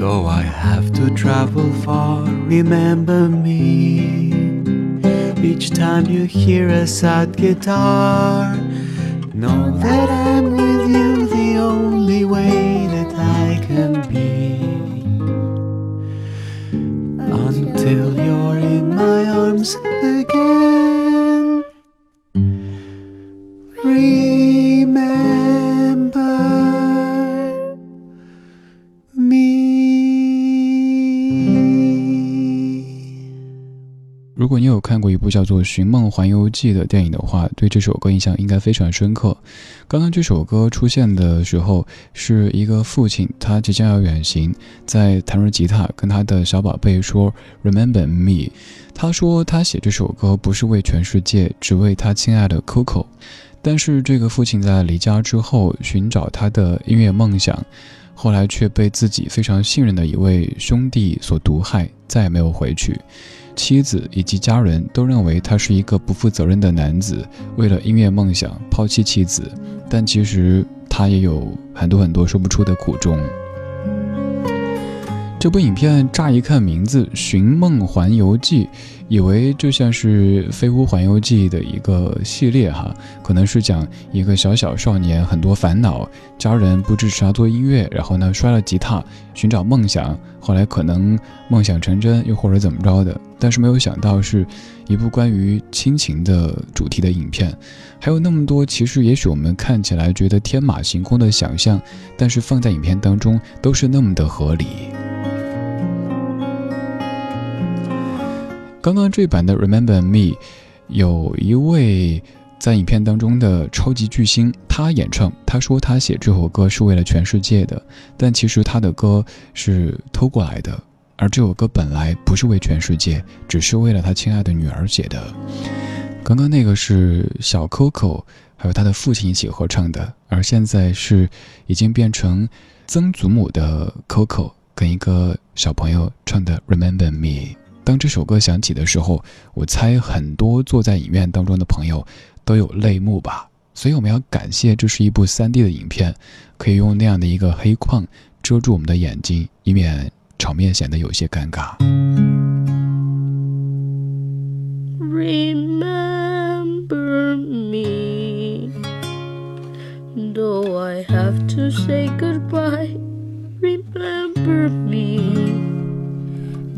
Though I have to travel far, remember me. Each time you hear a sad guitar, know that I'm with you the only way that I can be. Until you're in my arms again. 如果你有看过一部叫做《寻梦环游记》的电影的话，对这首歌印象应该非常深刻。刚刚这首歌出现的时候，是一个父亲，他即将要远行，在弹着吉他跟他的小宝贝说 “Remember me”。他说他写这首歌不是为全世界，只为他亲爱的 Coco。但是这个父亲在离家之后寻找他的音乐梦想，后来却被自己非常信任的一位兄弟所毒害，再也没有回去。妻子以及家人都认为他是一个不负责任的男子，为了音乐梦想抛弃妻子，但其实他也有很多很多说不出的苦衷。这部影片乍一看名字《寻梦环游记》，以为就像是《飞屋环游记》的一个系列哈，可能是讲一个小小少年很多烦恼，家人不支持他做音乐，然后呢摔了吉他寻找梦想，后来可能梦想成真，又或者怎么着的。但是没有想到是一部关于亲情的主题的影片，还有那么多其实也许我们看起来觉得天马行空的想象，但是放在影片当中都是那么的合理。刚刚这版的《Remember Me》，有一位在影片当中的超级巨星，他演唱，他说他写这首歌是为了全世界的，但其实他的歌是偷过来的，而这首歌本来不是为全世界，只是为了他亲爱的女儿写的。刚刚那个是小 Coco 还有他的父亲一起合唱的，而现在是已经变成曾祖母的 Coco 跟一个小朋友唱的《Remember Me》。当这首歌响起的时候，我猜很多坐在影院当中的朋友都有泪目吧。所以我们要感谢这是一部 3D 的影片，可以用那样的一个黑框遮住我们的眼睛，以免场面显得有些尴尬。Remember me, do I have to say goodbye. Remember me,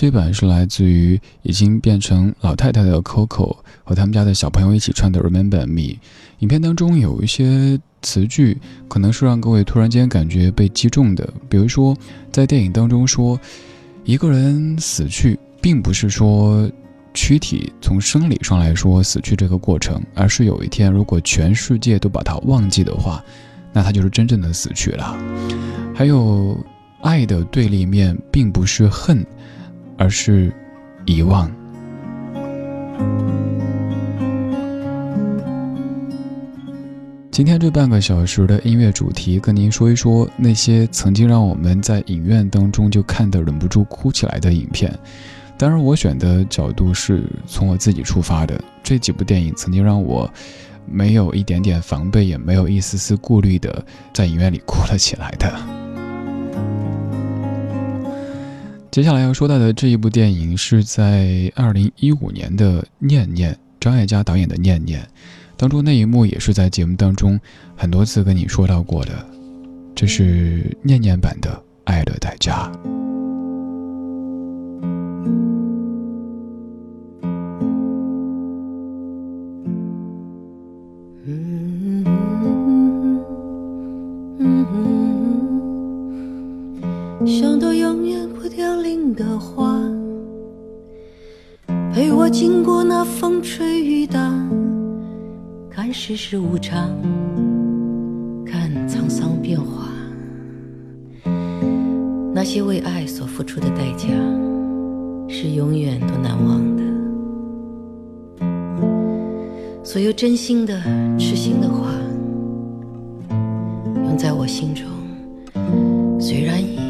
这版是来自于已经变成老太太的 Coco 和他们家的小朋友一起唱的《Remember Me》。影片当中有一些词句，可能是让各位突然间感觉被击中的。比如说，在电影当中说，一个人死去，并不是说躯体从生理上来说死去这个过程，而是有一天，如果全世界都把它忘记的话，那他就是真正的死去了。还有，爱的对立面并不是恨。而是遗忘。今天这半个小时的音乐主题，跟您说一说那些曾经让我们在影院当中就看得忍不住哭起来的影片。当然，我选的角度是从我自己出发的。这几部电影曾经让我没有一点点防备，也没有一丝丝顾虑的在影院里哭了起来的。接下来要说到的这一部电影是在二零一五年的《念念》，张艾嘉导演的《念念》当中那一幕也是在节目当中很多次跟你说到过的，这是念念版的《爱的代价》。世无常，看沧桑变化。那些为爱所付出的代价，是永远都难忘的。所有真心的、痴心的话，永在我心中。虽然已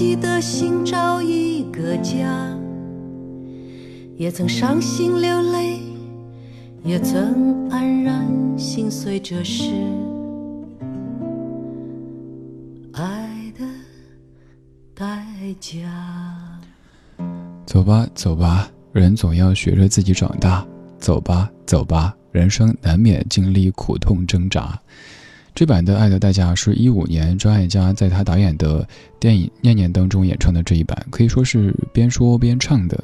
己的心找一个家也曾伤心流泪，也曾黯然心碎，这是爱的代价。走吧，走吧，人总要学着自己长大。走吧，走吧，人生难免经历苦痛挣扎。这版的《爱的代价》是一五年张艾嘉在他导演的电影《念念》当中演唱的这一版，可以说是边说边唱的。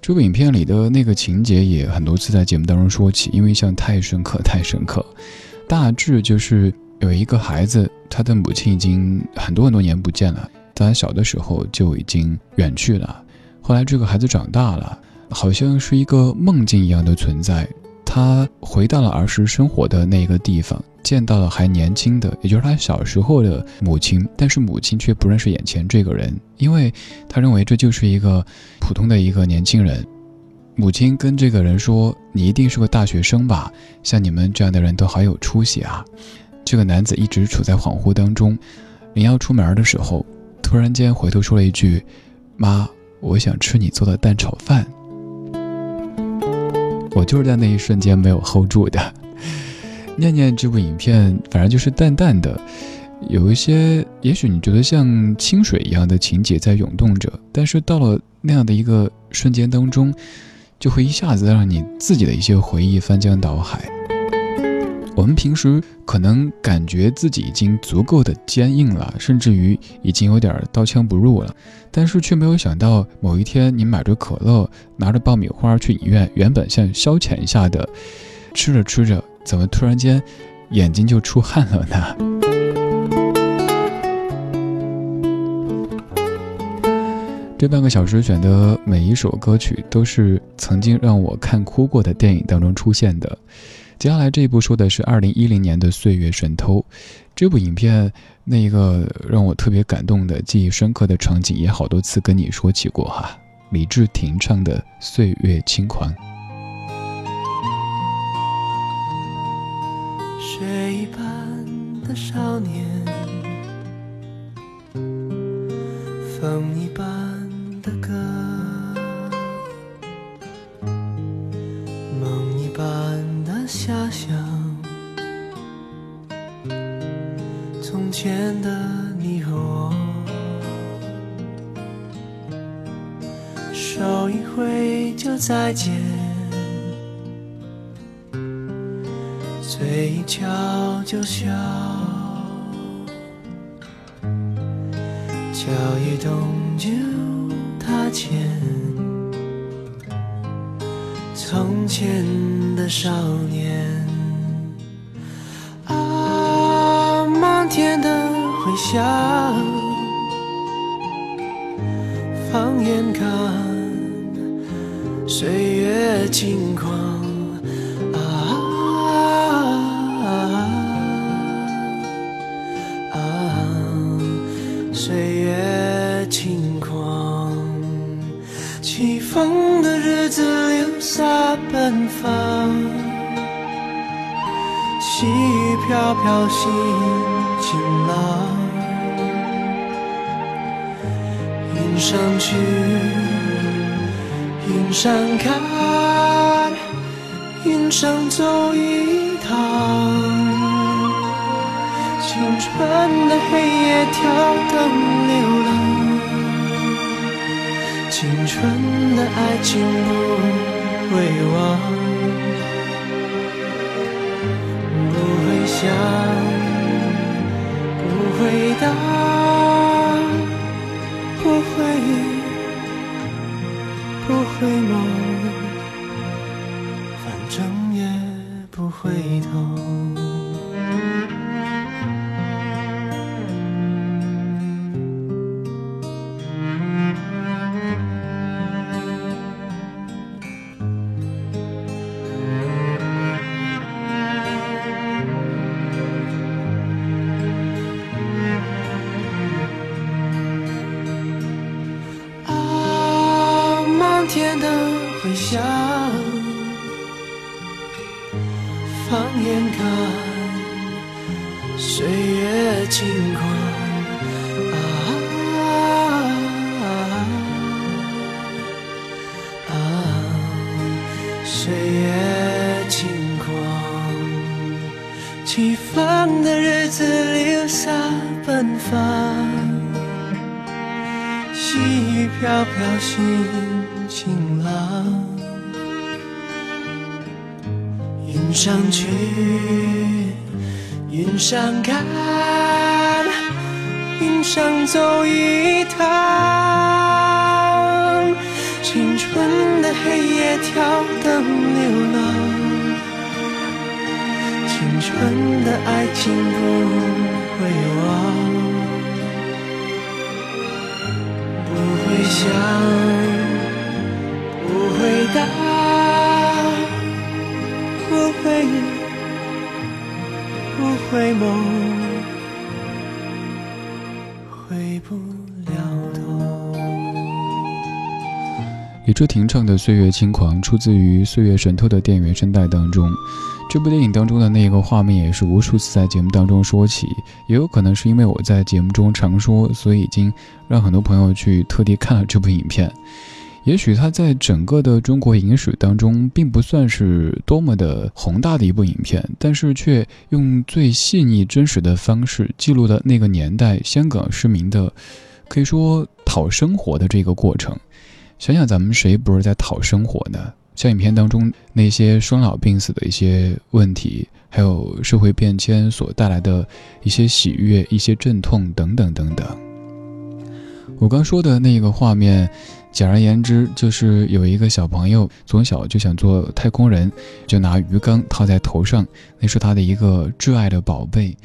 这部影片里的那个情节也很多次在节目当中说起，因为像太深刻、太深刻。大致就是有一个孩子，他的母亲已经很多很多年不见了，在他小的时候就已经远去了。后来这个孩子长大了，好像是一个梦境一样的存在，他回到了儿时生活的那个地方。见到了还年轻的，也就是他小时候的母亲，但是母亲却不认识眼前这个人，因为他认为这就是一个普通的一个年轻人。母亲跟这个人说：“你一定是个大学生吧？像你们这样的人都好有出息啊！”这个男子一直处在恍惚当中，临要出门的时候，突然间回头说了一句：“妈，我想吃你做的蛋炒饭。”我就是在那一瞬间没有 hold 住的。念念这部影片，反正就是淡淡的，有一些也许你觉得像清水一样的情节在涌动着，但是到了那样的一个瞬间当中，就会一下子让你自己的一些回忆翻江倒海。我们平时可能感觉自己已经足够的坚硬了，甚至于已经有点刀枪不入了，但是却没有想到某一天你买着可乐，拿着爆米花去影院，原本像消遣一下的，吃着吃着，怎么突然间眼睛就出汗了呢？这半个小时选的每一首歌曲都是曾经让我看哭过的电影当中出现的。接下来这一部说的是二零一零年的《岁月神偷》，这部影片那一个让我特别感动的、记忆深刻的场景，也好多次跟你说起过哈。李治廷唱的《岁月轻狂》。少年，风一般的歌，梦一般的。遐想，从前的你和我，手一挥就再见，嘴一翘就笑，脚一动就踏前。从前的少年，啊，漫天的回响，放眼看，岁月轻狂，风的日子。留下奔放，细雨飘飘，心晴朗。云上去，云上看，云上走一趟。青春的黑夜，跳灯流浪。青春的爱情不。会忘，不会想，不回答，不会，不会梦，走一趟。青春的黑夜，跳灯流浪。青春的爱情不会忘。想，不回答，不会，不会梦，不了头。李治廷唱的《岁月轻狂》出自于《岁月神偷》的电影原声带当中。这部电影当中的那个画面也是无数次在节目当中说起，也有可能是因为我在节目中常说，所以已经让很多朋友去特地看了这部影片。也许它在整个的中国影史当中并不算是多么的宏大的一部影片，但是却用最细腻真实的方式记录了那个年代香港市民的，可以说讨生活的这个过程。想想咱们谁不是在讨生活呢？像影片当中那些生老病死的一些问题，还有社会变迁所带来的一些喜悦、一些阵痛等等等等。我刚说的那个画面，简而言之就是有一个小朋友从小就想做太空人，就拿鱼缸套在头上，那是他的一个挚爱的宝贝。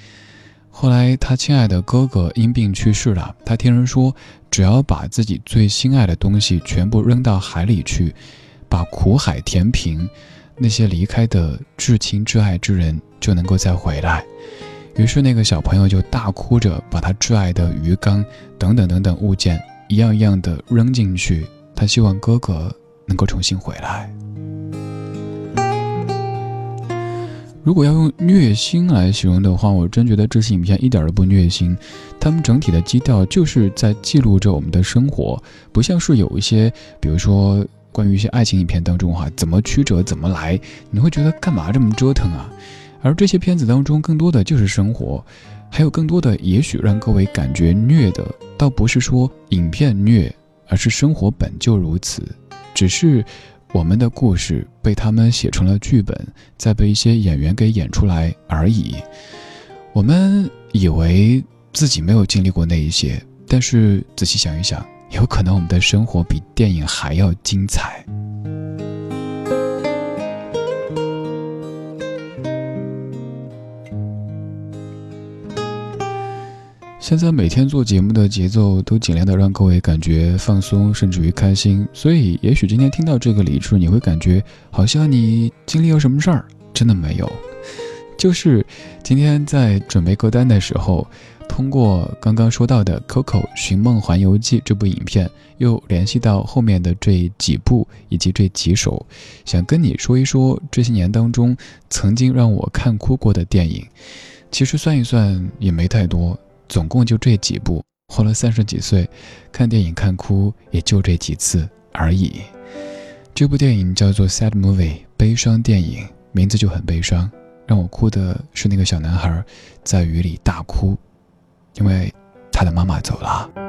后来他亲爱的哥哥因病去世了，他听人说，只要把自己最心爱的东西全部扔到海里去。把苦海填平，那些离开的至亲至爱之人就能够再回来。于是那个小朋友就大哭着把他挚爱的鱼缸等等等等物件一样一样的扔进去，他希望哥哥能够重新回来。如果要用虐心来形容的话，我真觉得这些影片一点都不虐心，他们整体的基调就是在记录着我们的生活，不像是有一些，比如说。关于一些爱情影片当中哈，怎么曲折怎么来，你会觉得干嘛这么折腾啊？而这些片子当中更多的就是生活，还有更多的也许让各位感觉虐的，倒不是说影片虐，而是生活本就如此，只是我们的故事被他们写成了剧本，再被一些演员给演出来而已。我们以为自己没有经历过那一些，但是仔细想一想。有可能我们的生活比电影还要精彩。现在每天做节目的节奏都尽量的让各位感觉放松，甚至于开心。所以，也许今天听到这个理智，你会感觉好像你经历了什么事儿，真的没有。就是今天在准备歌单的时候。通过刚刚说到的《Coco 寻梦环游记》这部影片，又联系到后面的这几部以及这几首，想跟你说一说这些年当中曾经让我看哭过的电影。其实算一算也没太多，总共就这几部。活了三十几岁，看电影看哭也就这几次而已。这部电影叫做《Sad Movie》，悲伤电影，名字就很悲伤。让我哭的是那个小男孩在雨里大哭。因为他的妈妈走了。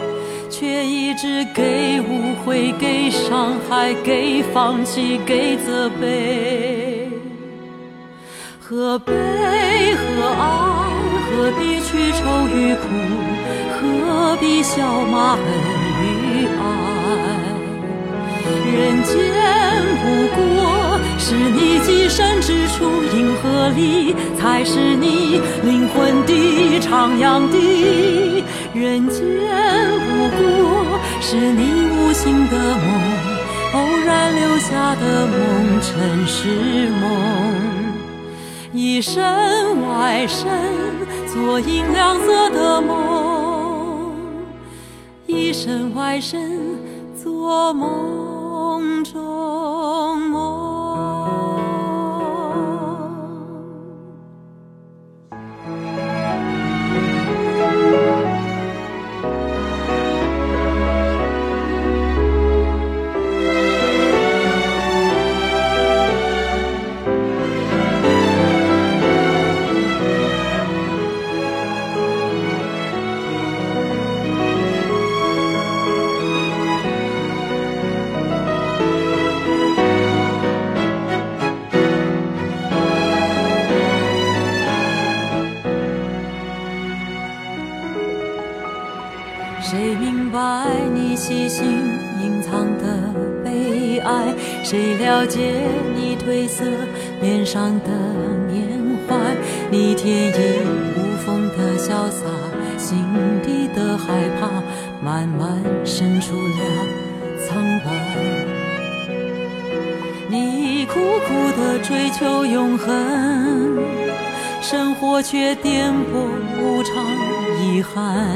却一直给误会，给伤害，给放弃，给责备。何悲何爱？何必去愁与苦？何必笑骂恨与爱？人间不过是你寄身之处，银河里才是你灵魂的徜徉地。人间不过是你无心的梦，偶然留下的梦，尘世梦。以身外身，做银亮色的梦；以身外身，做梦心底的害怕慢慢渗出了苍白。你苦苦的追求永恒，生活却颠簸无常，遗憾。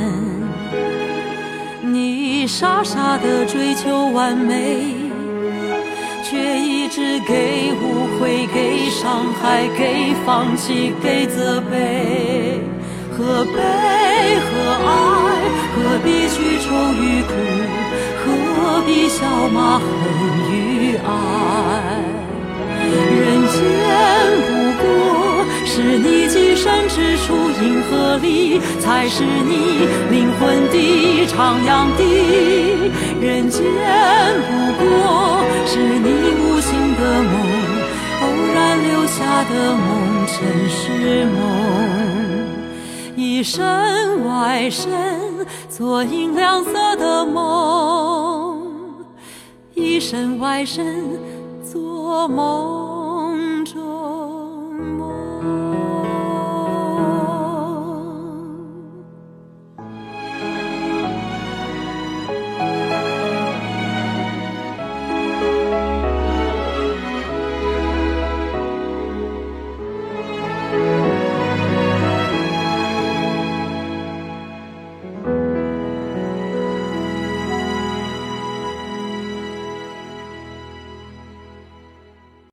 你傻傻的追求完美，却一直给误会、给伤害、给放弃、给责备。何悲何爱？何必去愁与苦？何必笑骂恨与爱？人间不过是你寄身之处，银河里才是你灵魂的徜徉地。人间不过是你无心的梦，偶然留下的梦，尘世梦。一身外身，做银亮色的梦；一身外身，做梦。